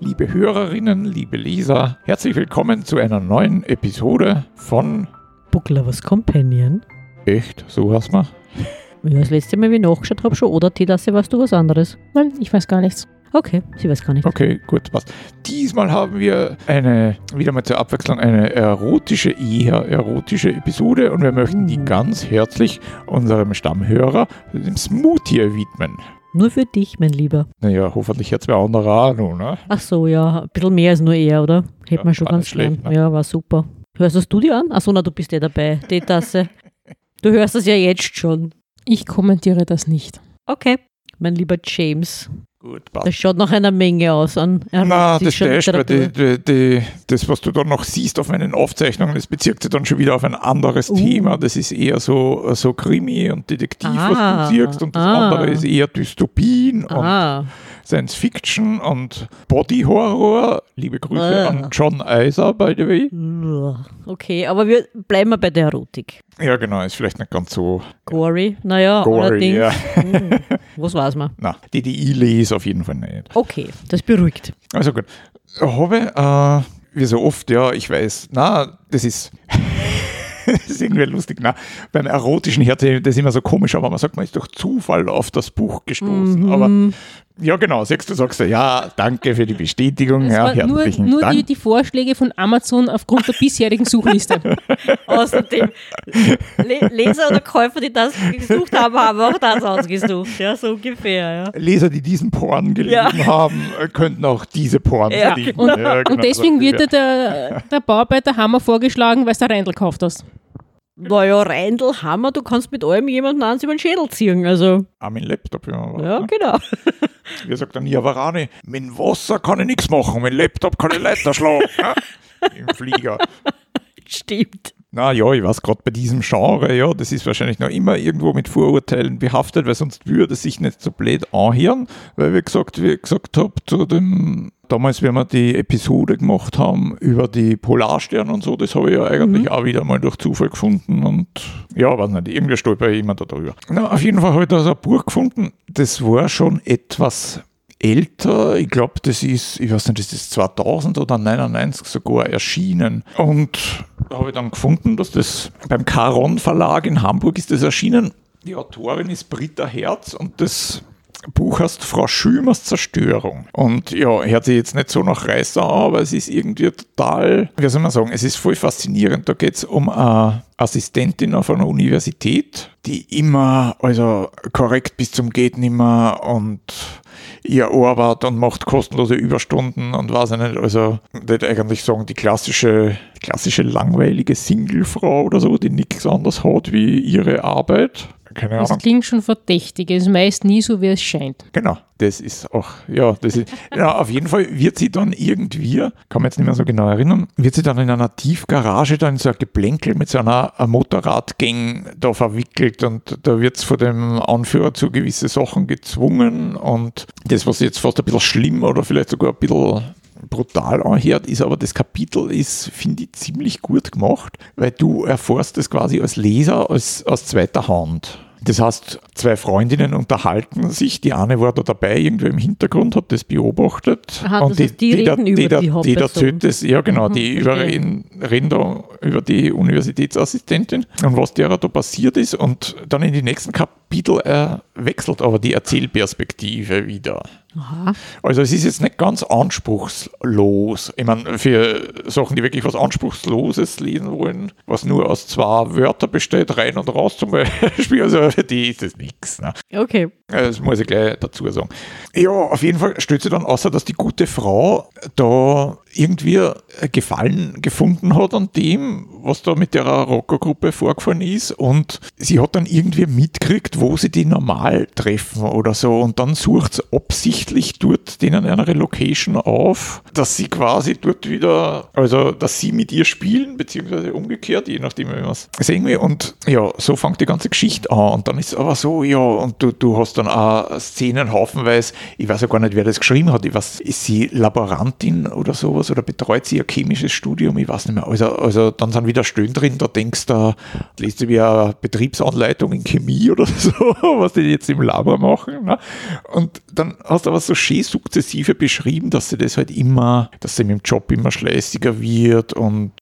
liebe Hörerinnen, liebe Leser, herzlich willkommen zu einer neuen Episode von Book Lovers Companion. Echt, so hast man. Ja, das letzte Mal, wie ich nachgeschaut habe, schon. Oder Tidasse, weißt du was anderes? Nein, ich weiß gar nichts. Okay, sie weiß gar nicht. Okay, gut, passt. Diesmal haben wir eine, wieder mal zur Abwechslung, eine erotische, eher erotische Episode und wir möchten die Uh. ganz herzlich unserem Stammhörer, dem Smoothie, widmen. Nur für dich, mein Lieber. Naja, hoffentlich jetzt bei anderer Ahnung, ne? Ach so, ja, ein bisschen mehr als nur er, oder? Hätte Ja, man schon ganz schlecht, gern. ne? Ja, war super. Hörst du das du dir an? Achso, na, du bist ja dabei. Die Tasse. Du hörst das ja jetzt schon. Ich kommentiere das nicht. Okay. Mein lieber James, Gut, passt. das schaut nach einer Menge aus an Na, das weil die, die, die, das, was du dann noch siehst auf meinen Aufzeichnungen, das bezieht sich dann schon wieder auf ein anderes Uh. Thema. Das ist eher so, so Krimi und Detektiv, Ah, was du siehst. Und das ah. andere ist eher Dystopien und Ah, Science Fiction und Body Horror. Liebe Grüße Ah. an John Iser, by the way. okay, aber wir bleiben mal bei der Erotik. Ja, genau, ist vielleicht nicht ganz so Gory, naja, gory. allerdings. Ja. Hm, was weiß man? Na, die, die ich lese, auf jeden Fall nicht. Okay, das beruhigt. Also gut. Habe, äh, wie so oft, ja, ich weiß, na, das ist, das ist irgendwie lustig, na, beim erotischen Herz, das ist immer so komisch, aber man sagt, man ist durch Zufall auf das Buch gestoßen. Mhm. Aber ja, genau, sagst du, sagst du, ja, danke für die Bestätigung, Es ja, nur, nur die, Dank. die Vorschläge von Amazon aufgrund der bisherigen Suchliste. Außerdem, Le Leser oder Käufer, die das gesucht haben, haben auch das ausgesucht. Ja, so ungefähr. Ja. Leser, die diesen Porn gelesen haben, äh, könnten auch diese Porn Ja, verdienen. Und, Ja, genau, und deswegen wird ja. dir der, der Bauarbeiter Hammer vorgeschlagen, weil du der Reindl gekauft hast. Naja, Reindl, Hammer, du kannst mit allem jemanden ans über den Schädel ziehen. Also, Auch mein Laptop, ja. ja, genau. Wie sagt dann, ja, Varane, mit dem Wasser kann ich nichts machen, mit Laptop kann ich Leiter schlagen. ne? Im Flieger. Stimmt. Na ja, ich weiß gerade bei diesem Genre, ja, das ist wahrscheinlich noch immer irgendwo mit Vorurteilen behaftet, weil sonst würde es sich nicht so blöd anhören, weil wie gesagt, wie ich gesagt habe, zu dem, damals, wenn wir die Episode gemacht haben über die Polarsterne und so, das habe ich ja eigentlich auch wieder mal durch Zufall gefunden und ja, weiß nicht, irgendwie stolper ich immer da drüber. Na, auf jeden Fall habe ich da so ein Buch gefunden, das war schon etwas älter. Ich glaube, das ist, ich weiß nicht, das ist 2000 oder 99 sogar erschienen. Und da habe ich dann gefunden, dass das beim Caron Verlag in Hamburg ist das erschienen. Die Autorin ist Britta Herz und das Buch heißt Frau Schümers Zerstörung. Und ja, hört sich jetzt nicht so nach Reißer an, aber es ist irgendwie total, wie soll man sagen, es ist voll faszinierend. Da geht es um eine Assistentin auf einer Universität, die immer, also korrekt bis zum geht nimmer und ihr arbeitet und macht kostenlose Überstunden und weiß ich nicht, also nicht eigentlich sagen, die klassische, klassische langweilige Singlefrau oder so, die nichts anderes hat wie ihre Arbeit. Keine Das Ahnung. klingt schon verdächtig. Es ist meist nie so, wie es scheint. Genau, das ist auch, ja, das ist, ja, auf jeden Fall wird sie dann irgendwie, kann man jetzt nicht mehr so genau erinnern, wird sie dann in einer Tiefgarage da in so ein Geplänkel mit so einer Motorradgang da verwickelt und da wird es von dem Anführer zu gewisse Sachen gezwungen und das, was jetzt fast ein bisschen schlimm oder vielleicht sogar ein bisschen brutal anhört, ist aber das Kapitel ist, finde ich, ziemlich gut gemacht, weil du erfährst das quasi als Leser als, aus zweiter Hand. Das heißt, zwei Freundinnen unterhalten sich, die eine war da dabei, irgendwo im Hintergrund, hat das beobachtet. Aha, das heißt, die reden über die die, die erzählt das, ja genau, Mhm, die über, reden da über die Universitätsassistentin und was derer da passiert ist und dann in die nächsten Kapitel äh, wechselt aber die Erzählperspektive wieder. Aha. Also es ist jetzt nicht ganz anspruchslos. Ich meine, für Sachen, die wirklich was Anspruchsloses lesen wollen, was nur aus zwei Wörtern besteht, rein und raus zum Beispiel, also für die ist das nichts. Ne? Okay. Das muss ich gleich dazu sagen. Ja, auf jeden Fall stellt sie dann außer, dass die gute Frau da irgendwie Gefallen gefunden hat an dem, was da mit der Rockergruppe vorgefallen ist und sie hat dann irgendwie mitgekriegt, wo sie die normal treffen oder so und dann sucht sie absichtlich dort denen eine Location auf, dass sie quasi dort wieder, also dass sie mit ihr spielen, beziehungsweise umgekehrt, je nachdem, wie man es sehen will und ja, so fängt die ganze Geschichte an und dann ist es aber so, ja, und du, du hast hast dann auch Szenen haufenweise, ich weiß ja gar nicht, wer das geschrieben hat, ich weiß, ist sie Laborantin oder sowas oder betreut sie ein chemisches Studium, ich weiß nicht mehr. Also, also dann sind wieder Stöhnen drin, da denkst du, liest du wie eine Betriebsanleitung in Chemie oder so, was die jetzt im Labor machen. Ne? Und dann hast du aber so schön sukzessive beschrieben, dass sie das halt immer, dass sie mit dem Job immer schleißiger wird und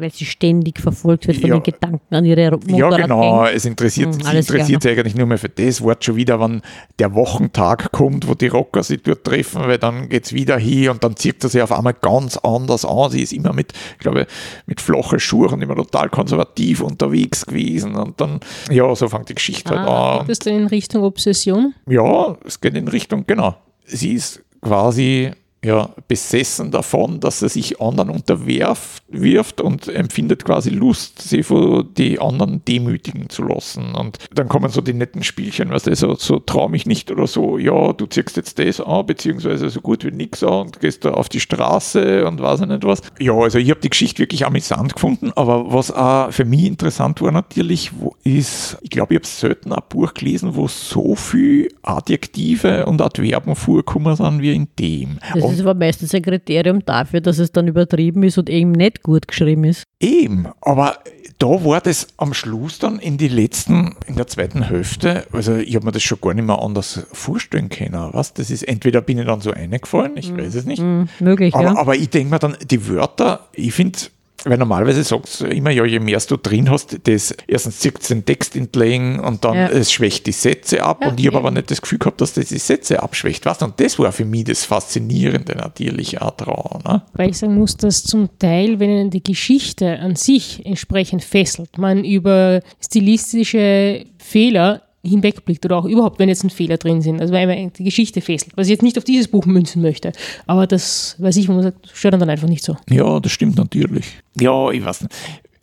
Weil sie ständig verfolgt wird von Ja. den Gedanken an ihre ja, Motorradgänge. genau. Es interessiert, Hm, sie alles interessiert sich eigentlich nur mehr für das Wort schon wieder, wenn der Wochentag kommt, wo die Rocker sich dort treffen, weil dann geht es wieder hin und dann zieht er sich auf einmal ganz anders an. Sie ist immer mit, ich glaube, mit flachen Schuhen immer total konservativ unterwegs gewesen und dann, ja, so fängt die Geschichte Ah, halt an. geht das dann in Richtung Obsession? Ja, es geht in Richtung, genau. Sie ist quasi ja, besessen davon, dass er sich anderen unterwirft wirft und empfindet quasi Lust, sie von die anderen demütigen zu lassen. Und dann kommen so die netten Spielchen, weißt du, so, so trau mich nicht oder so, ja, du ziehst jetzt das an, beziehungsweise so gut wie nix an und gehst da auf die Straße und weiß ich nicht was. Ja, also ich habe die Geschichte wirklich amüsant gefunden, aber was auch für mich interessant war natürlich, wo ist, ich glaube, ich habe selten ein Buch gelesen, wo so viel Adjektive und Adverben vorkommen sind wie in dem. Das Ist aber meistens ein Kriterium dafür, dass es dann übertrieben ist und eben nicht gut geschrieben ist. Eben, aber da war das am Schluss dann in die letzten, in der zweiten Hälfte, also ich habe mir das schon gar nicht mehr anders vorstellen können. Was? Das ist, entweder bin ich dann so eingefallen, ich weiß es nicht. Hm, möglich, Aber, ja. aber ich denke mir dann, die Wörter, ich finde, weil normalerweise sagst du immer, ja, je mehr du drin hast, das erstens zieht den Text entlegen und dann Ja. es schwächt die Sätze ab. Ja, und ich habe aber nicht das Gefühl gehabt, dass das die Sätze abschwächt. Weißt? Und das war für mich das Faszinierende natürlich auch dran. Ne? Weil ich sagen muss, dass zum Teil, wenn ihnen die Geschichte an sich entsprechend fesselt, man über stilistische Fehler hinwegblickt oder auch überhaupt, wenn jetzt ein Fehler drin sind, also wenn man die Geschichte fesselt, was ich jetzt nicht auf dieses Buch münzen möchte, aber das weiß ich, wo man sagt, stört dann einfach nicht so. Ja, das stimmt natürlich. Ja, ich weiß nicht.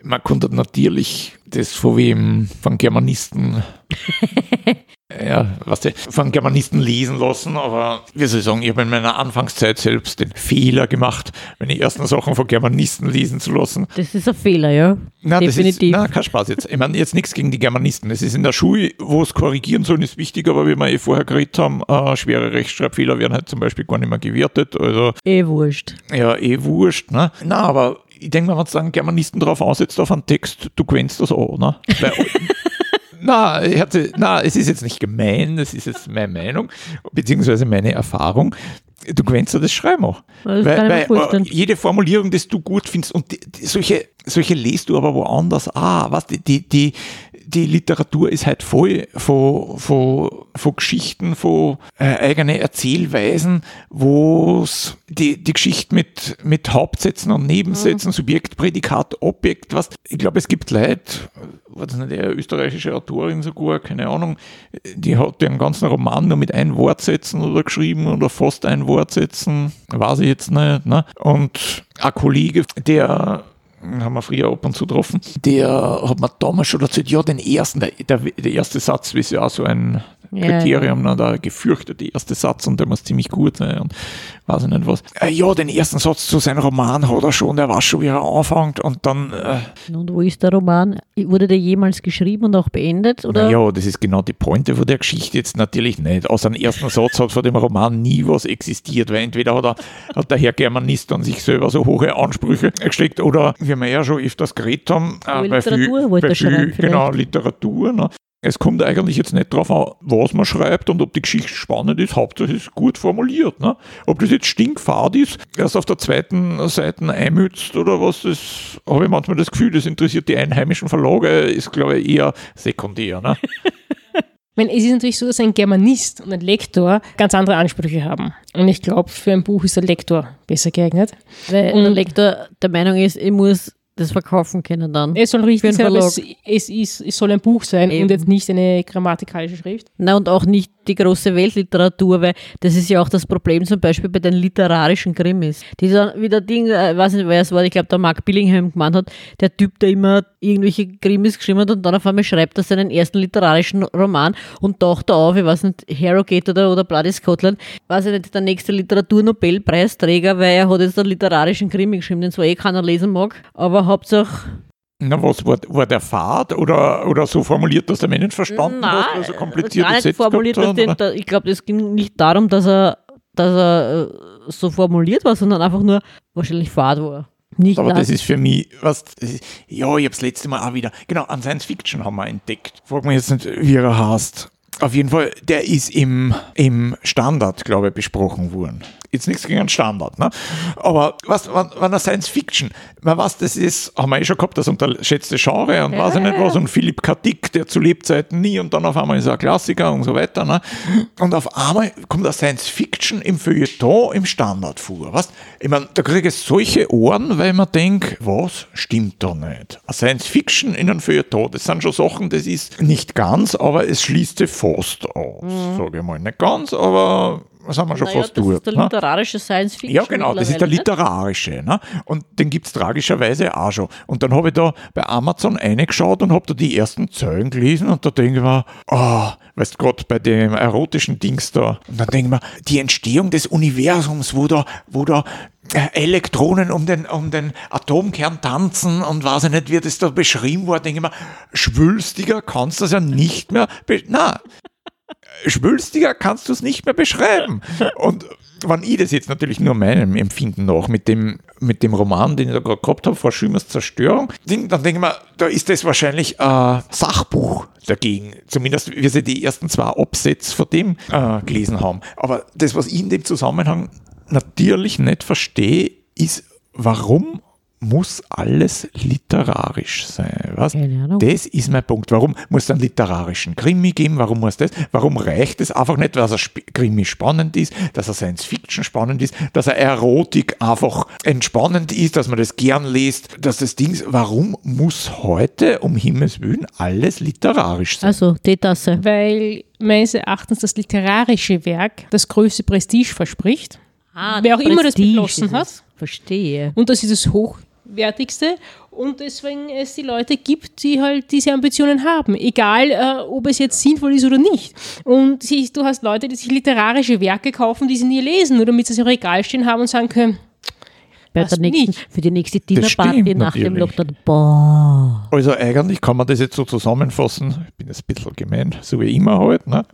Man konnte natürlich das von wem, von Germanisten, ja, was du, von Germanisten lesen lassen, aber wie soll ich sagen, ich habe in meiner Anfangszeit selbst den Fehler gemacht, meine ersten Sachen von Germanisten lesen zu lassen. Das ist ein Fehler, ja. Na, das ist, Definitiv. na, kein Spaß jetzt. Ich meine, jetzt nichts gegen die Germanisten. Es ist in der Schule, wo es korrigieren sollen, ist wichtig, aber wie wir eh vorher geredet haben, äh, schwere Rechtschreibfehler werden halt zum Beispiel gar nicht mehr gewertet. Also Eh wurscht. ja, eh wurscht, ne? Na, aber ich denke mal, wenn du einen Germanisten drauf aussetzt auf einen Text, du gewennst das auch, ne? Weil, na, ich hatte, na, es ist jetzt nicht gemein, das ist jetzt meine Meinung, beziehungsweise meine Erfahrung. Du gewennst ja das Schreiben auch. Das Weil, weil äh, jede Formulierung, die du gut findest, und die, die, solche, solche lest du aber woanders. Ah, was, die, die, die, die Literatur ist halt voll von, von, von Geschichten, von äh, eigenen Erzählweisen, wo die, die Geschichte mit, mit Hauptsätzen und Nebensätzen, Subjekt, Prädikat, Objekt, was, ich glaube, es gibt Leute, war das nicht eine österreichische Autorin sogar, keine Ahnung, die hat den ganzen Roman nur mit ein Wortsätzen oder geschrieben oder fast ein Wortsätzen, weiß ich jetzt nicht. Ne? Und ein Kollege, der haben wir früher ab und zu getroffen, der hat mir damals schon erzählt, ja, den ersten, der, der, der erste Satz ist ja auch so ein Ja, Kriterium, ne, der gefürchtete erste Satz und der muss ziemlich gut sein und weiß ich nicht was. Äh, ja, den ersten Satz zu seinem Roman hat er schon, der weiß schon, wie er anfängt und dann äh, Und wo ist der Roman? Wurde der jemals geschrieben und auch beendet? Oder? Ja, das ist genau die Pointe von der Geschichte jetzt natürlich nicht. Aus dem ersten Satz hat von dem Roman nie was existiert, weil entweder hat, er, hat der Herr Germanist an sich selber so hohe Ansprüche gesteckt oder, wie wir ja schon öfters geredet haben, Aber bei Literatur wollte bei schreiben genau, Literatur. Ne? Es kommt eigentlich jetzt nicht darauf an, was man schreibt und ob die Geschichte spannend ist. Hauptsache es ist gut formuliert. Ne? Ob das jetzt stinkfad ist, erst auf der zweiten Seite einmützt oder was, das habe ich manchmal das Gefühl, das interessiert die einheimischen Verlage, ist glaube ich eher sekundär. Ne? Ich meine, es ist natürlich so, dass ein Germanist und ein Lektor ganz andere Ansprüche haben. Und ich glaube, für ein Buch ist der Lektor besser geeignet. Weil Und- der Lektor der Meinung ist, ich muss das verkaufen können dann. Es soll richtig sein, aber es, es, ist, es soll ein Buch sein Eben. und jetzt nicht eine grammatikalische Schrift. Na, und auch nicht die große Weltliteratur, weil das ist ja auch das Problem zum Beispiel bei den literarischen Krimis. Dieser, wie der Ding, äh, weiß nicht, wer es war, ich glaube, der Mark Billingham gemeint hat, der Typ, der immer irgendwelche Krimis geschrieben hat und dann auf einmal schreibt er seinen ersten literarischen Roman und taucht da auf, ich weiß nicht, Harrogate oder, oder Bloody Scotland, weiß ich nicht, der nächste Literaturnobelpreisträger, weil er hat jetzt einen literarischen Krimi geschrieben, den zwar eh keiner lesen mag, aber Hauptsache Na, was war, war der Fahrt oder, oder so formuliert, dass der Mensch verstanden Nein, hat, also kompliziert gar nicht formuliert, dass den, da, ich glaube, es ging nicht darum, dass er, dass er äh, so formuliert war, sondern einfach nur wahrscheinlich Fahrt war. Nicht Aber das ist für mich, was, ist, ja, ich habe das letzte Mal auch wieder, genau, an Science Fiction haben wir entdeckt. Frag mich jetzt nicht, wie er heißt. Auf jeden Fall, der ist im, im Standard, glaube ich, besprochen worden. Jetzt nichts gegen einen Standard, ne? Aber was, wenn, wenn er Science Fiction, man weiß, das ist, haben wir eh schon gehabt, das unterschätzte Genre und weiß ich nicht was, und Philipp K. Dick, der zu Lebzeiten nie und dann auf einmal ist er ein Klassiker und so weiter, ne? Und auf einmal kommt der Science Fiction im Feuilleton im Standard vor, was? Ich meine, da kriege ich solche Ohren, weil man denkt, was stimmt da nicht? Science Fiction in einem Feuilleton, das sind schon Sachen, das ist nicht ganz, aber es schließt sich fast aus, sage ich mal. Nicht ganz, aber was haben wir schon naja, fast das durch. ist der ne? literarische Science Fiction. Ja, genau, das ist der mittlerweile, literarische. Ne? Und den gibt es tragischerweise auch schon. Und dann habe ich da bei Amazon reingeschaut und habe da die ersten Zeilen gelesen und da denke ich mir, oh, weißt du, gerade bei dem erotischen Dings da. Und dann denke ich mir, die Entstehung des Universums, wo da, wo da Elektronen um den, um den Atomkern tanzen und weiß ich nicht, wie das da beschrieben war, denke ich mir, schwülstiger kannst du das ja nicht mehr. Na, schwülstiger kannst du es nicht mehr beschreiben. Und wenn ich das jetzt natürlich nur meinem Empfinden nach mit dem, mit dem Roman, den ich da gerade gehabt habe, vor Schümers Zerstörung, dann denke ich mir, da ist das wahrscheinlich ein Sachbuch dagegen. Zumindest wir sie die ersten zwei Absätze von dem äh, gelesen haben. Aber das, was ich in dem Zusammenhang natürlich nicht verstehe, ist, warum muss alles literarisch sein? Was? Keine Ahnung. Das ist mein Punkt. Warum muss es einen literarischen Krimi geben? Warum muss das? Warum reicht es einfach nicht, dass ein Sp Krimi spannend ist, dass er Science Fiction spannend ist, dass er Erotik einfach entspannend ist, dass man das gern liest, dass das Ding, warum muss heute um Himmels Willen alles literarisch sein? Also, die Tasse. Weil meines Erachtens das literarische Werk das größte Prestige verspricht. Ah, Wer auch immer das Prestige beschlossen ist es. Verstehe. Und das ist das Hochwertigste. Und deswegen es die Leute gibt, die halt diese Ambitionen haben. Egal, äh, ob es jetzt sinnvoll ist oder nicht. Und sie, du hast Leute, die sich literarische Werke kaufen, die sie nie lesen, nur damit sie es im Regal stehen haben und sagen können, Bei Was der nächsten, nicht? für die nächste Dinnerparty nach dem. Lockdown. Boah. Also eigentlich kann man das jetzt so zusammenfassen, bin jetzt ein bisschen gemein, so wie immer halt. Ne?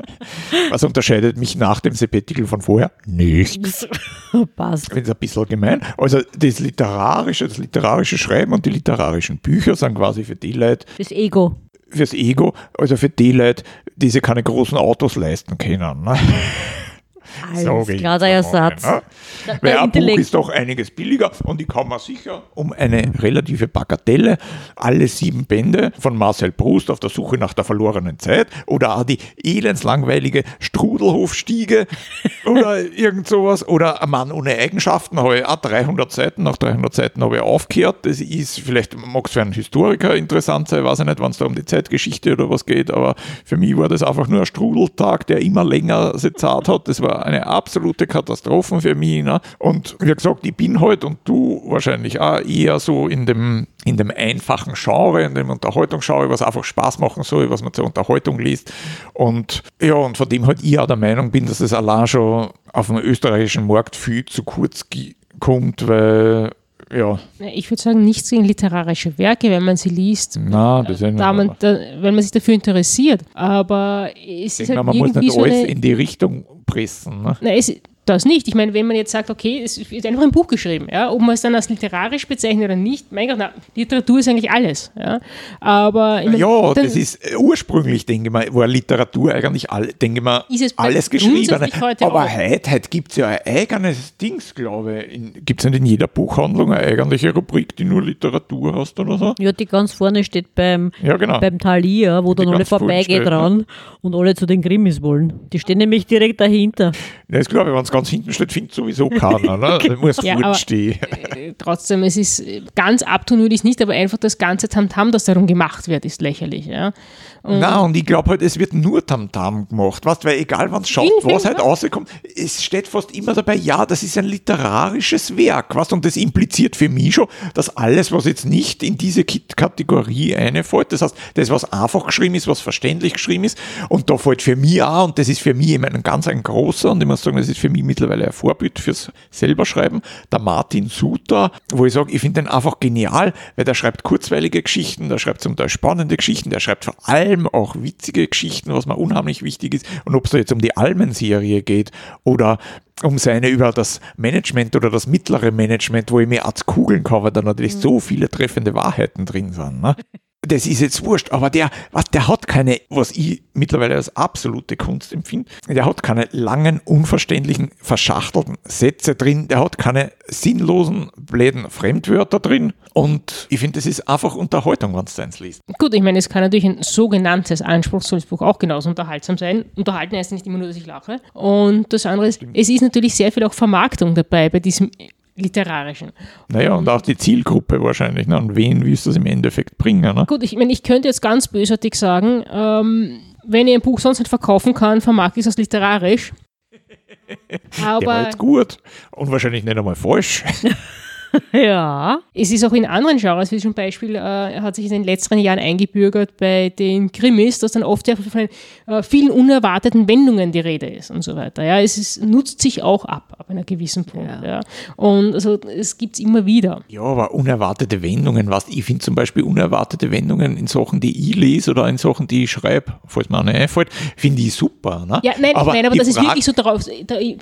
Was unterscheidet mich nach dem Sabbatical von vorher? Nichts. Passt. Ich finde es ein bisschen gemein. Also das literarische, das literarische Schreiben und die literarischen Bücher sind quasi für die Leute, Das Ego. fürs Ego, also für die Leute, die sich keine großen Autos leisten können. Ne? Alles Sag ich klar, der jetzt einmal, Ersatz. ne? Ein Buch ist doch einiges billiger und ich kann mir sicher um eine relative Bagatelle alle sieben Bände von Marcel Proust auf der Suche nach der verlorenen Zeit oder auch die elendslangweilige Strudelhofstiege oder irgend sowas oder ein Mann ohne Eigenschaften habe ich auch 300 Seiten, nach 300 Seiten habe ich aufgehört. Das ist vielleicht, mag es für einen Historiker interessant sein, weiß ich nicht, wenn es da um die Zeitgeschichte oder was geht, aber für mich war das einfach nur ein Strudeltag, der immer länger sezat hat. Das war eine absolute Katastrophe für mich. Ne? Und wie gesagt, ich bin halt und du wahrscheinlich auch eher so in dem, in dem einfachen Genre, in dem Unterhaltungsgenre, was einfach Spaß machen soll, was man zur Unterhaltung liest. Und ja, und von dem halt ich auch der Meinung bin, dass es allein schon auf dem österreichischen Markt viel zu kurz kommt, weil ja, Ich würde sagen, nichts gegen literarische Werke, wenn man sie liest, na, das da man, da, wenn man sich dafür interessiert. Aber es ich ist halt man muss nicht so alles eine, in die Richtung pressen. Ne? Na, es, das nicht. Ich meine, wenn man jetzt sagt, okay, es ist einfach ein Buch geschrieben, ja, ob man es dann als literarisch bezeichnet oder nicht, mein Gott, na, Literatur ist eigentlich alles. Ja. Aber ich meine, Ja, dann das ist äh, ursprünglich, denke ich mal, war Literatur eigentlich, all, denke ich mal, Ist es bei- alles geschrieben. heute Aber auch. heute, heute gibt es ja ein eigenes Dings, glaube ich. Gibt es nicht in jeder Buchhandlung eine eigentliche Rubrik, die nur Literatur hast oder so? Ja, die ganz vorne steht beim, Ja, genau. beim Thalia, wo dann alle vorbeigeht dran und alle zu den Krimis wollen. Die stehen nämlich direkt dahinter. Das glaube ich, wenn es ganz hinten steht, findet sowieso keiner. Ne? Da muss Ja, gut aber- stehen. äh, trotzdem, es ist äh, ganz abtun würde ich es nicht, aber einfach das ganze Tamtam, das darum gemacht wird, ist lächerlich. Ja. Na, und ich glaube halt, es wird nur Tamtam gemacht. Weißt, weil egal, wann es schaut, was halt rauskommt, es steht fast immer dabei, ja, das ist ein literarisches Werk. Weißt, und das impliziert für mich schon, dass alles, was jetzt nicht in diese Kategorie einfällt, das heißt, das, was einfach geschrieben ist, was verständlich geschrieben ist, und da fällt für mich auch, und das ist für mich eben ein ganz ein großer, und ich muss sagen, das ist für mich mittlerweile ein Vorbild fürs selber schreiben. Der Martin Suter, wo ich sage, ich finde den einfach genial, weil der schreibt kurzweilige Geschichten, der schreibt zum Teil spannende Geschichten, der schreibt vor allem auch witzige Geschichten, was mir unheimlich wichtig ist. Und ob es da jetzt um die Almen-Serie geht oder um seine über das Management oder das mittlere Management, wo ich mir als kugeln kann, weil da natürlich so viele treffende Wahrheiten drin sind. Ne? das ist jetzt wurscht, aber der, was, der hat keine, was ich mittlerweile als absolute Kunst empfinde, der hat keine langen, unverständlichen, verschachtelten Sätze drin, der hat keine sinnlosen, bläden Fremdwörter drin und ich finde, das ist einfach Unterhaltung, wenn du eins liest. Gut, ich meine, es kann natürlich ein sogenanntes anspruchsvolles Buch auch genauso unterhaltsam sein. Unterhalten heißt nicht immer nur, dass ich lache. Und das andere ist, es ist natürlich sehr viel auch Vermarktung dabei bei diesem literarischen. Naja, und auch die Zielgruppe wahrscheinlich. Ne? Und wen willst du das im Endeffekt bringen? Ne? Gut, ich meine, ich könnte jetzt ganz bösartig sagen, ähm, wenn ich ein Buch sonst nicht verkaufen kann, vermarkte ich es als literarisch. Aber Der war jetzt gut und wahrscheinlich nicht einmal falsch. ja. Es ist auch in anderen Genres, wie zum Beispiel, äh, hat sich in den letzten Jahren eingebürgert bei den Krimis, dass dann oft von äh, vielen unerwarteten Wendungen die Rede ist und so weiter. Ja, es ist, nutzt sich auch ab, ab einer gewissen Punkt. Ja. ja. Und also, es gibt es immer wieder. Ja, aber unerwartete Wendungen, was ich finde zum Beispiel unerwartete Wendungen in Sachen, die ich lese oder in Sachen, die ich schreibe, falls mir eine einfällt, finde ich super. Ne? Ja, nein, aber, ich meine, aber dass es wirklich so, darauf,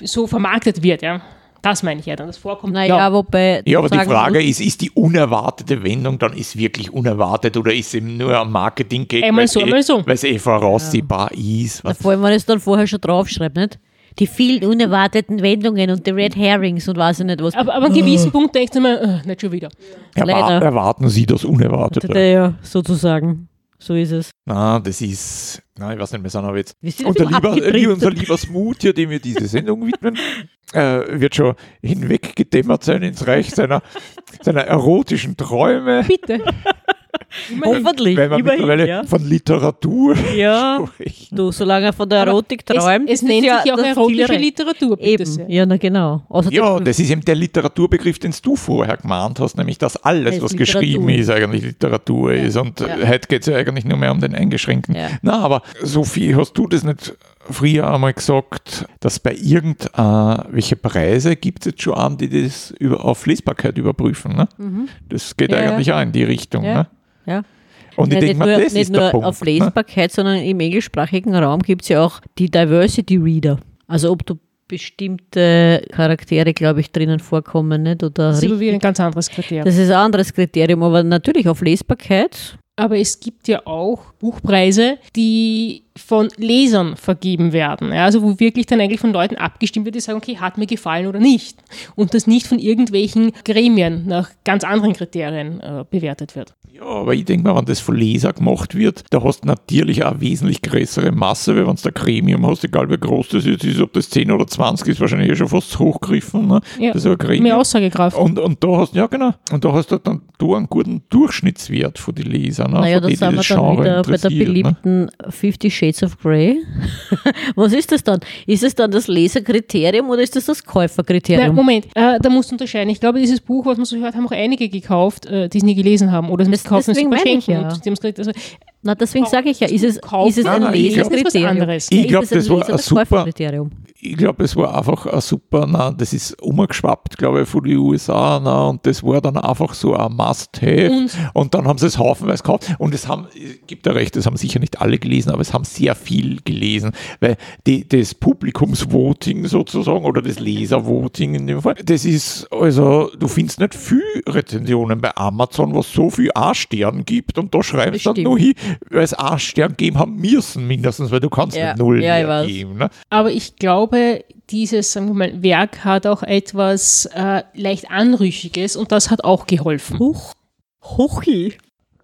so vermarktet wird, ja. Das meine ich ja, dann das vorkommt. Naja, ja. wobei. Ja, aber die Frage ist, ist die unerwartete Wendung dann ist wirklich unerwartet oder ist eben nur am Marketing gegen, einmal so, einmal so. weil es eh voraussehbar ja. ist. Was? Vor allem, wenn es dann vorher schon draufschreibt, nicht? Die vielen unerwarteten Wendungen und die Red Herrings und weiß ich nicht was. Aber, aber an gewissen oh. Punkt denkst du immer, oh, nicht schon wieder. Ja. Erwar erwarten Sie das Unerwartete. Ja, sozusagen. So ist es. Na, das ist, na, ich weiß nicht mehr, sondern jetzt. Unser lieber, unser lieber Smooth, hier, dem wir diese Sendung widmen, äh, wird schon hinweggedämmert sein ins Reich seiner, seiner erotischen Träume. Bitte. Hoffentlich. Weil man Immerhin, mittlerweile ja. von Literatur Ja, du, solange er von der Erotik träumt. Es, es nennt ja sich ja auch erotische Literatur. Bitte eben, sehr. ja, na genau. Also ja, das ist eben der Literaturbegriff, den du vorher gemahnt hast, nämlich dass alles, was Literatur. geschrieben ist, eigentlich Literatur ja. ist. Und ja. heute geht es ja eigentlich nur mehr um den Eingeschränkten. Ja. Na, aber Sophie, hast du das nicht früher einmal gesagt, dass bei irgendwelche Preise gibt es jetzt schon an, die das über, auf Lesbarkeit überprüfen. Ne? Mhm. Das geht ja, eigentlich ja. auch in die Richtung. Ja. Ne? ja. Und ich denke mal, das nicht ist nur der Punkt, auf ne? Lesbarkeit, ne? sondern im englischsprachigen Raum gibt es ja auch die Diversity Reader. Also ob du bestimmte Charaktere, glaube ich, drinnen vorkommen. Nicht? Oder das ist aber wie ein ganz anderes Kriterium. Das ist ein anderes Kriterium, aber natürlich auf Lesbarkeit aber es gibt ja auch Buchpreise, die von Lesern vergeben werden. Ja, also wo wirklich dann eigentlich von Leuten abgestimmt wird, die sagen, okay, hat mir gefallen oder nicht. Und das nicht von irgendwelchen Gremien nach ganz anderen Kriterien äh, bewertet wird. Ja, aber ich denke mal, wenn das von Leser gemacht wird, da hast du natürlich auch eine wesentlich größere Masse, weil wenn du ein Gremium hast, egal wie groß das jetzt ist, ob das 10 oder 20 ist, wahrscheinlich eh schon fast hochgegriffen. Ne? Ja, das ist ein Gremium. mehr Aussagekraft. Und, und da hast ja genau, und da hast du dann du einen guten Durchschnittswert von den Lesern. Ne? Naja, da sind wir dann wieder bei der ne? beliebten ne? Fifty Shades of Grey. Was ist das dann? Ist es dann das Leserkriterium oder ist das das Käuferkriterium? Na, Moment, äh, da musst du unterscheiden. Ich glaube, dieses Buch, was man so hört, haben auch einige gekauft, äh, die es nie gelesen haben oder es kaufen es verschenken. Ja. Also, na, deswegen sage ich ja, ist es, ist es ein Leserkriterium? Ich glaube, das war ein super, ich glaube, es war einfach ein super, na, das ist umgeschwappt, glaube ich, von den USA, na, und das war dann einfach so ein Must-Have. Und, und, dann haben sie es haufenweise gekauft. Und es haben, gibt ja recht, das haben sicher nicht alle gelesen, aber es haben sehr viel gelesen, weil die, das Publikumsvoting sozusagen oder das Leservoting in dem Fall, das ist, also, du findest nicht viel Rezensionen bei Amazon, was so viel A-Stern gibt, und da schreibst du dann nur hin, weil es A-Stern geben haben müssen, mindestens, weil du kannst ja. nicht null ja, geben. Ne? Aber ich glaube, dieses sagen wir mal, Werk hat auch etwas äh, leicht Anrüchiges und das hat auch geholfen. Huch. Huchi.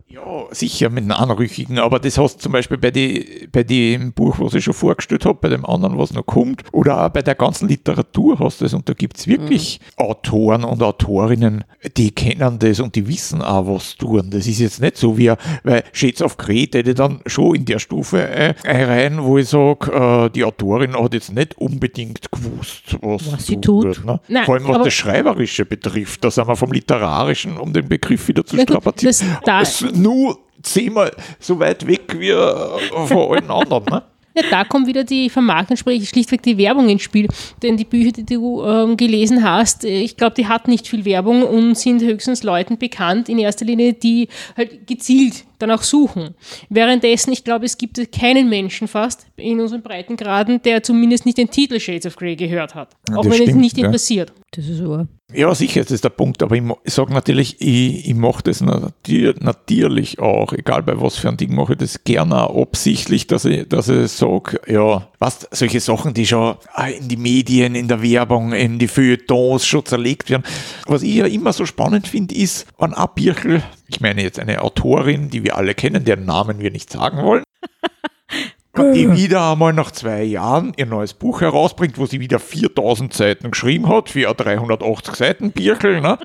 Ja, sicher mit einem Anrüchigen, aber das hast du zum Beispiel bei, die, bei dem Buch, was ich schon vorgestellt habe, bei dem anderen, was noch kommt, oder auch bei der ganzen Literatur hast du es und da gibt es wirklich mhm. Autoren und Autorinnen, die kennen das und die wissen auch, was tun. Das ist jetzt nicht so wie, weil Shades of Grey hätte dann schon in der Stufe äh, rein, wo ich sage, äh, die Autorin hat jetzt nicht unbedingt gewusst, was, was sie tut. Wird, ne? Nein, Vor allem was das Schreiberische betrifft, da sind wir vom Literarischen, um den Begriff wieder zu strapazieren nur zehnmal so weit weg wie äh, von allen anderen. Ne? Ja, da kommt wieder die Vermarktung, sprich schlichtweg die Werbung ins Spiel. Denn die Bücher, die du ähm, gelesen hast, äh, ich glaube, die hat nicht viel Werbung und sind höchstens Leuten bekannt, in erster Linie, die halt gezielt danach suchen. Währenddessen, ich glaube, es gibt keinen Menschen fast in unseren Breitengraden, der zumindest nicht den Titel Shades of Grey gehört hat. Ja, auch das wenn es nicht ja. interessiert. Das ist wahr. Ja, sicher, das ist der Punkt, aber ich, ich sage natürlich, ich, ich mache das nati- natürlich auch, egal bei was für ein Ding mache ich das gerne absichtlich, dass ich, dass ich sage, ja, was, solche Sachen, die schon in die Medien, in der Werbung, in die Feuilletons schon zerlegt werden. Was ich ja immer so spannend finde, ist, ein Birchel, ich meine jetzt eine Autorin, die wir alle kennen, deren Namen wir nicht sagen wollen, die wieder einmal nach zwei Jahren ihr neues Buch herausbringt, wo sie wieder 4000 Seiten geschrieben hat, für ein 380 Seiten Birkel, ne?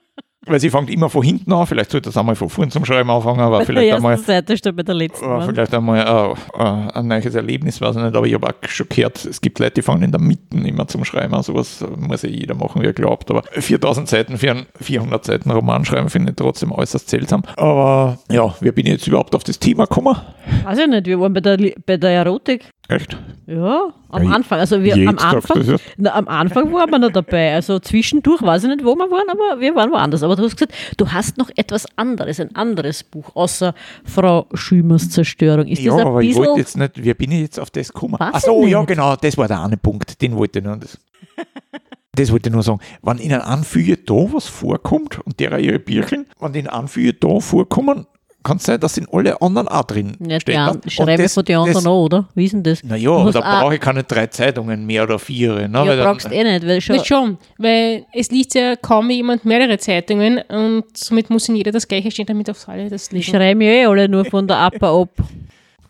Weil sie fängt immer von hinten an, vielleicht sollte das einmal von vorn zum Schreiben anfangen, aber Bei vielleicht einmal, Seite statt bei der letzten. äh, vielleicht einmal äh, äh, ein neues Erlebnis, weiß ich nicht, aber ich habe auch schon gehört, es gibt Leute, die fangen in der Mitte immer zum Schreiben an, sowas muss ja jeder machen, wie er glaubt, aber 4000 Seiten für einen 400 Seiten Roman schreiben, finde ich trotzdem äußerst seltsam. Aber ja, wie bin ich jetzt überhaupt auf das Thema gekommen? Weiß ich nicht, wir waren bei der, bei der Erotik. Echt? Ja, am Ja, Anfang. Also wir am Anfang, na, am Anfang waren wir noch dabei. Also zwischendurch weiß ich nicht, wo wir waren, aber wir waren woanders. Aber du hast gesagt, du hast noch etwas anderes, ein anderes Buch, außer Frau Schümers Zerstörung. Ist Ja, das ein aber ich wollte bisschen. jetzt nicht, wie bin ich jetzt auf das gekommen? Weiß Ach so, ich ja, genau, das war der eine Punkt, den wollte ich nur. Das, das wollte ich nur sagen. Wenn in einem Feuilleton was vorkommt und derer ihre Bierchen, wenn in einem Feuilleton vorkommen, kann es sein, dass in alle anderen auch drin Ja, steht. Und schreibe das- von den anderen das- an, oder? Wie ist denn das? Naja, Du da auch- brauche ich keine drei Zeitungen mehr oder vier. Ne? Ja, weil dann- brauchst eh nicht, weil schon. Schon, weil es liest ja kaum jemand mehrere Zeitungen und somit muss in jeder das Gleiche stehen, damit auch alle das Die lesen. schreiben ja eh alle nur von der APA ab.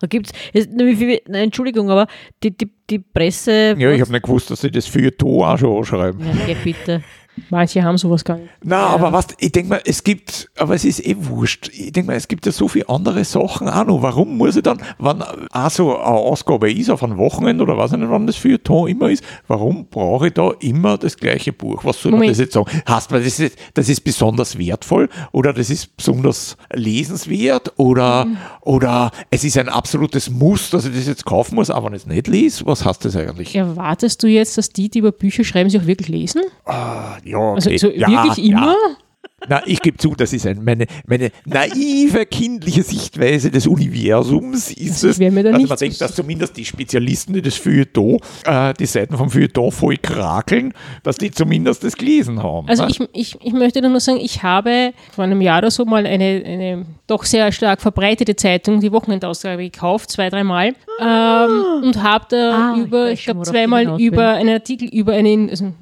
Da gibt es, Entschuldigung, aber die, die, die Presse. ja, ich habe nicht gewusst, dass sie das Feuilleton auch schon anschreiben. Ja, bitte. Manche haben sowas gar nicht. Na, aber was, ich denke mal, es gibt, aber es ist eh wurscht. Ich denke mal, es gibt ja so viele andere Sachen auch noch. Warum muss ich dann, wenn auch so eine Ausgabe ist auf ein Wochenende oder weiß ich nicht, wann das Feuilleton immer ist, warum brauche ich da immer das gleiche Buch? Was soll man Moment. das jetzt sagen? Heißt man, das ist, das ist besonders wertvoll oder das ist besonders lesenswert oder, oder es ist ein absolutes Muss, dass ich das jetzt kaufen muss, aber wenn ich es nicht lese? Was heißt das eigentlich? Erwartest du jetzt, dass die, die über Bücher schreiben, sie auch wirklich lesen? Ah, ja, okay. Also so ja, wirklich ja. immer? Na, ich gebe zu, das ist ein, meine, meine naive kindliche Sichtweise des Universums ist Das es, mir da dass nicht man denkt, dass zumindest die Spezialisten, die das Feuilleton, äh, die Seiten vom Feuilleton voll krakeln, dass die zumindest das gelesen haben. Also ne? ich, ich, ich möchte nur sagen, ich habe vor einem Jahr oder so mal eine, eine doch sehr stark verbreitete Zeitung, die Wochenendausgabe, gekauft, zwei, dreimal. Ähm, und habe da Ah, ich über, ich schon, glaube, zweimal über einen Artikel, über einen, also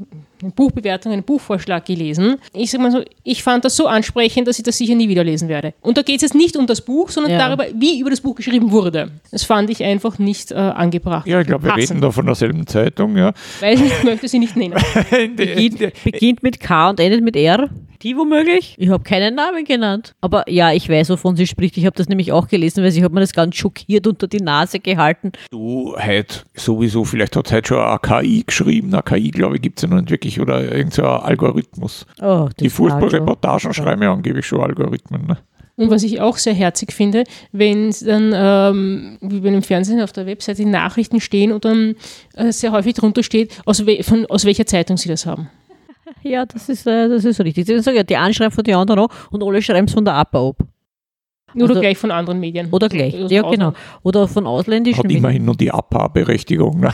eine Buchbewertung, einen Buchvorschlag gelesen. Ich sage mal so, ich fand das so ansprechend, dass ich das sicher nie wieder lesen werde. Und da geht es jetzt nicht um das Buch, sondern Ja. darüber, wie über das Buch geschrieben wurde. Das fand ich einfach nicht äh, angebracht. ja, ich glaube, wir reden da von derselben Zeitung. Ja. Weiß nicht, möchte sie nicht nennen. Beginnt, beginnt mit K und endet mit R. Die womöglich? Ich habe keinen Namen genannt. Aber ja, ich weiß, wovon sie spricht. Ich habe das nämlich auch gelesen, weil sie hat mir das ganz schockiert unter die Nase gehalten. Du, heute sowieso, vielleicht hat heute schon eine KI geschrieben. Eine KI, glaube ich, gibt es ja noch nicht wirklich oder irgendein so Algorithmus. Oh, Die Fußballreportagen schreiben ja angeblich schon Algorithmen. Ne? Und was ich auch sehr herzig finde, wenn dann, ähm, wie bei dem Fernsehen auf der Webseite, die Nachrichten stehen und dann äh, sehr häufig drunter steht, aus, we von, aus welcher Zeitung sie das haben. Ja, das ist, äh, das ist richtig. Sie sagen ja, die einen schreiben von den anderen auch und alle schreiben es von der APA ab. Oder Also- gleich von anderen Medien. Oder gleich. Ja, genau. Oder von ausländischen Hat immerhin nur die APA-Berechtigung. Ne?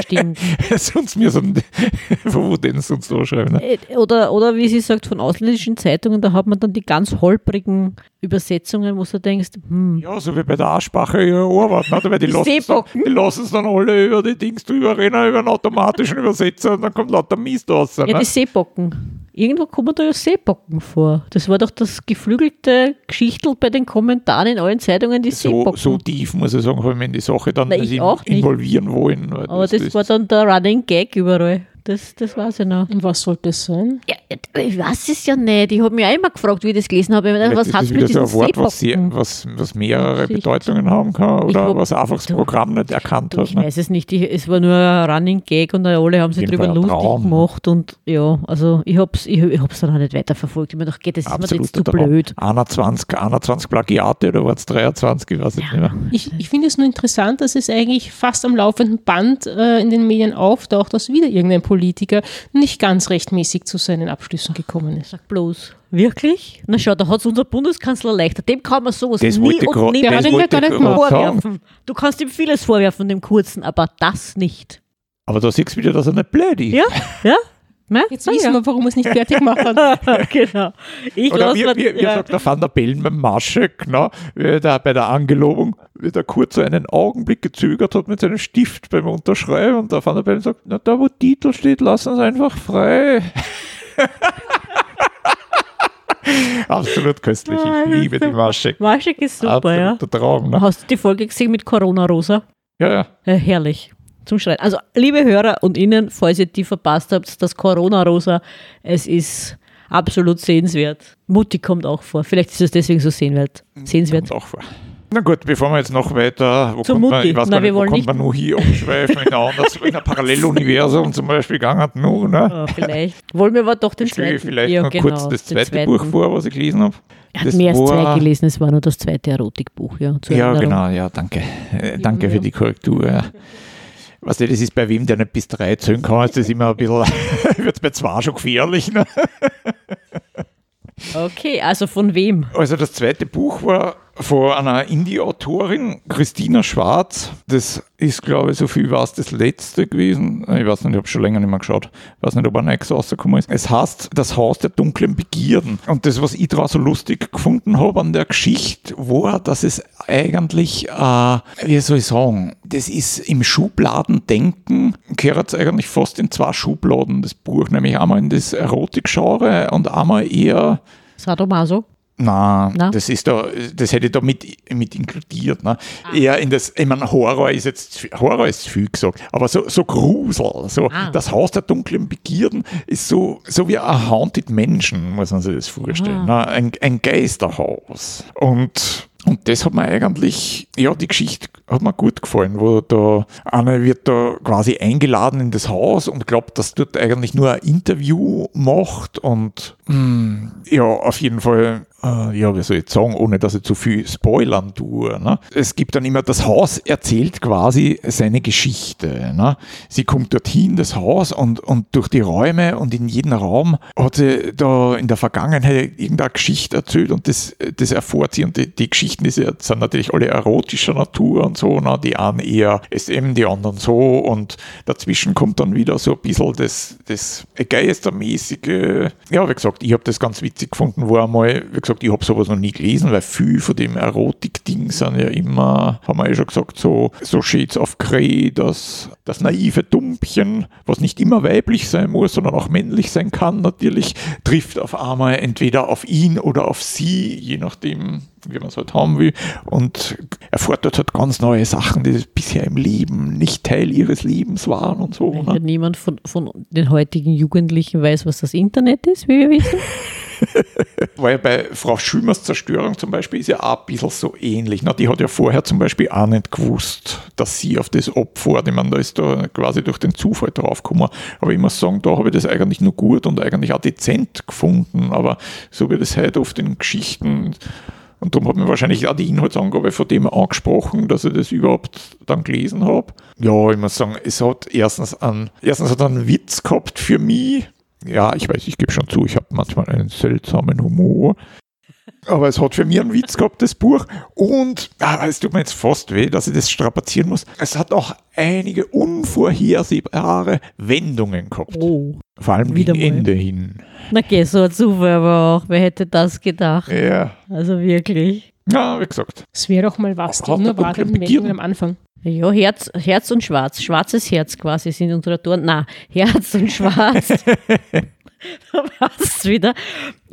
Stimmt. sonst mir so ein, wo denn sonst so schreiben. Ne? Äh, Oder, oder wie sie sagt, von ausländischen Zeitungen, da hat man dann die ganz holprigen Übersetzungen, wo du denkst, hm, Ja, so wie bei der Aussprache ihrer Arbeit. Ne? Weil die, Die lassen es dann alle über die Dings drüber reden, über einen automatischen Übersetzer und dann kommt lauter Mist raus. ja, Ne? die Seebocken. Irgendwo kommen da ja Seebocken vor. Das war doch das geflügelte Geschichtel bei den Kommentaren in allen Zeitungen, die So, Seebocken. so tief muss ich sagen, wenn wir in die Sache dann ich nicht. involvieren wollen. Aber das, war dann der Running Gag überall. Das, das weiß ich noch. Und was sollte es sein? Ja, ich weiß es ja nicht. Ich habe mich auch immer gefragt, wie ich das gelesen habe. Was ist hat das mit diesen ein Wort, was, sehr, was, was mehrere Sicht. Bedeutungen haben kann oder hab- was einfach das du- Programm nicht erkannt hat. Ich Ne? weiß es nicht. Ich, es war nur ein Running Gag und alle haben sich darüber lustig Traum. gemacht. Und ja, also ich habe es ich, ich hab's dann auch nicht weiterverfolgt. Ich habe mir gedacht, geht, das ist mir jetzt zu blöd. 21, 21 Plagiate oder war es 23, ich weiß nicht mehr. Ich, ich finde es nur interessant, dass es eigentlich fast am laufenden Band äh, in den Medien auftaucht, dass wieder irgendein Politiker nicht ganz rechtmäßig zu seinen Abschlüssen gekommen ist. Sag bloß. Wirklich? Na schau, da hat es unser Bundeskanzler leichter. Dem kann man sowas Das nie und nimmer Der hat ihn ja gar nicht vorwerfen. Du kannst ihm vieles vorwerfen, dem Kurzen, aber das nicht. Aber da siehst du wieder, dass er nicht blöd ist. Ja? Ja? Ne? Jetzt Ah, wissen ja. wir, warum er es nicht fertig hat. genau. Ich Oder lasse wie, mir, wie, wie ja. sagt der Van der Bellen beim Maschek, ne? da bei der Angelobung, wie der kurz so einen Augenblick gezögert hat mit seinem Stift beim Unterschreiben und der Van der Bellen sagt, na da wo Titel steht, lassen Sie einfach frei. Absolut köstlich, ich liebe die. Maschek. Maschek ist super, ja. Absoluter Traum, ne? Hast du die Folge gesehen mit Corona Rosa? Ja, ja. Ja, herrlich. Zum Schreien. Also, liebe Hörer und Ihnen, falls ihr die verpasst habt, das Corona Rosa, es ist absolut sehenswert. Mutti kommt auch vor. Vielleicht ist es deswegen so sehenswert. Sehenswert. Kommt auch vor. Na gut, bevor wir jetzt noch weiter, wo Zur kommt man, ich weiß Na, gar nicht, wo kommt man nur hier umschweifen, in, ein anderes, in ein Paralleluniversum zum Beispiel gegangen hat, nur, ne? Ja, vielleicht. Wollen wir aber doch den Ich zweiten. vielleicht ja, noch genau, kurz das zweite zweiten. Buch vor, was ich gelesen habe. Er hat Das mehr als zwei gelesen, es war nur das zweite Erotikbuch. Ja, Ja, Erinnerung. genau, ja, danke. Äh, danke für die Korrektur. Ja. Weißt du, das ist bei wem, der nicht bis drei zählen kann, ist das immer ein bisschen, wird es bei zwei schon gefährlich. Ne? Okay, also von wem? Also das zweite Buch war von einer Indie-Autorin, Christina Schwarz. Das ist, glaube ich, so viel war es das letzte gewesen. Ich weiß nicht, ich habe schon länger nicht mehr geschaut. Ich weiß nicht, ob ein nächstes rausgekommen ist. Es heißt Das Haus der dunklen Begierden. Und das, was ich daran so lustig gefunden habe an der Geschichte, war, dass es eigentlich, äh, wie soll ich sagen, das ist im Schubladendenken, gehört es eigentlich fast in zwei Schubladen, das Buch, nämlich einmal in das Erotik-Genre und einmal eher Sadomaso? Na? das ist da, das hätte ich da mit, mit inkludiert. Ne? Eher in das, ich meine, Horror ist jetzt, Horror ist viel gesagt, aber so, so Grusel, so Ah. das Haus der dunklen Begierden ist so, so wie ein Haunted Menschen, muss man sich das vorstellen. Ne? Ein, ein Geisterhaus. Und und das hat mir eigentlich, ja, die Geschichte hat mir gut gefallen, wo da einer wird da quasi eingeladen in das Haus und glaubt, dass dort eigentlich nur ein Interview macht und mh, ja, auf jeden Fall, ja, wie soll ich sagen, ohne dass ich zu viel spoilern tue. Ne? Es gibt dann immer, das Haus erzählt quasi seine Geschichte. Ne? Sie kommt dorthin, das Haus, und, und durch die Räume und in jedem Raum hat sie da in der Vergangenheit irgendeine Geschichte erzählt und das, das erfährt sie und die, die Geschichten die sind natürlich alle erotischer Natur und so, ne? die einen eher SM, die anderen so und dazwischen kommt dann wieder so ein bisschen das, das Geistermäßige. Ja, wie gesagt, ich habe das ganz witzig gefunden, wo einmal, wie gesagt, ich habe sowas noch nie gelesen, weil viel von dem Erotik-Ding sind ja immer, haben wir ja schon gesagt, so, so Shades of Grey, das, das naive Dumpchen, was nicht immer weiblich sein muss, sondern auch männlich sein kann, natürlich, trifft auf einmal entweder auf ihn oder auf sie, je nachdem, wie man es halt haben will, und erfordert halt ganz neue Sachen, die bisher im Leben nicht Teil ihres Lebens waren und so. Ne? niemand von, von den heutigen Jugendlichen weiß, was das Internet ist, wie wir wissen. Weil bei Frau Schümers Zerstörung zum Beispiel ist ja auch ein bisschen so ähnlich. Ne? Die hat ja vorher zum Beispiel auch nicht gewusst, dass sie auf das Opfer, ich meine, da ist da quasi durch den Zufall draufgekommen. Aber ich muss sagen, da habe ich das eigentlich nur gut und eigentlich auch dezent gefunden. Aber so wie das heute oft in Geschichten und darum hat mir wahrscheinlich auch die Inhaltsangabe von dem angesprochen, dass ich das überhaupt dann gelesen habe. Ja, ich muss sagen, es hat erstens einen, erstens hat einen Witz gehabt für mich. Ja, ich weiß, ich gebe schon zu, ich habe manchmal einen seltsamen Humor. Aber es hat für mich einen Witz gehabt, das Buch. Und ah, es tut mir jetzt fast weh, dass ich das strapazieren muss. Es hat auch einige unvorhersehbare Wendungen gehabt. Oh. Vor allem Wieder gegen mal. Ende hin. Na geh, so ein Zufall aber auch. Wer hätte das gedacht? Ja, Also wirklich. ja wie gesagt. Es wäre doch mal was, die Begierden. Meldungen am Anfang. Ja, Herz, Herz und Schwarz. Schwarzes Herz quasi sind unsere Autoren. Na, Herz und Schwarz. da passt wieder.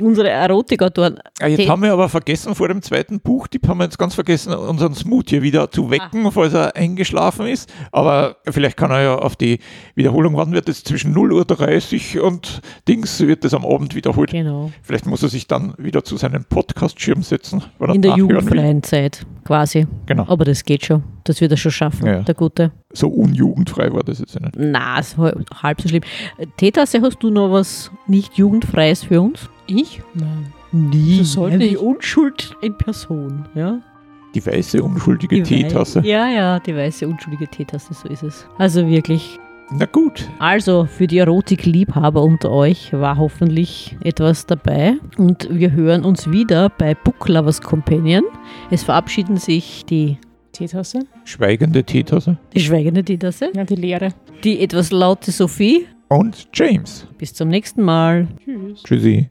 Unsere Erotikautoren. Ah, jetzt Die- haben wir aber vergessen vor dem zweiten Buchtipp, haben wir jetzt ganz vergessen, unseren Smoothie wieder zu wecken, falls er eingeschlafen ist. Aber vielleicht kann er ja auf die Wiederholung, wann wird es zwischen 0.30 Uhr und Dings, wird es am Abend wiederholt. Genau. Vielleicht muss er sich dann wieder zu seinem Podcast-Schirm setzen. er In der jugendfreien Zeit, quasi. Genau. Aber das geht schon. Das wird er schon schaffen, Ja. der Gute. So unjugendfrei war das jetzt nicht. Na, halb so schlimm. Teetasse, hast du noch was nicht jugendfreies für uns? Ich? Nein. Nie. Das sollte die. Unschuld in Person, ja. Die weiße, unschuldige Die Teetasse. Wei- Ja, ja, die weiße, unschuldige Teetasse, so ist es. Also wirklich. Na gut. Also für die Erotikliebhaber unter euch war hoffentlich etwas dabei. Und wir hören uns wieder bei Book Lovers Companion. Es verabschieden sich die, Teetasse? Schweigende Teetasse. die schweigende Teetasse, Ja, die leere. die etwas laute Sophie. Und James. Bis zum nächsten Mal. Tschüss. Tschüssi.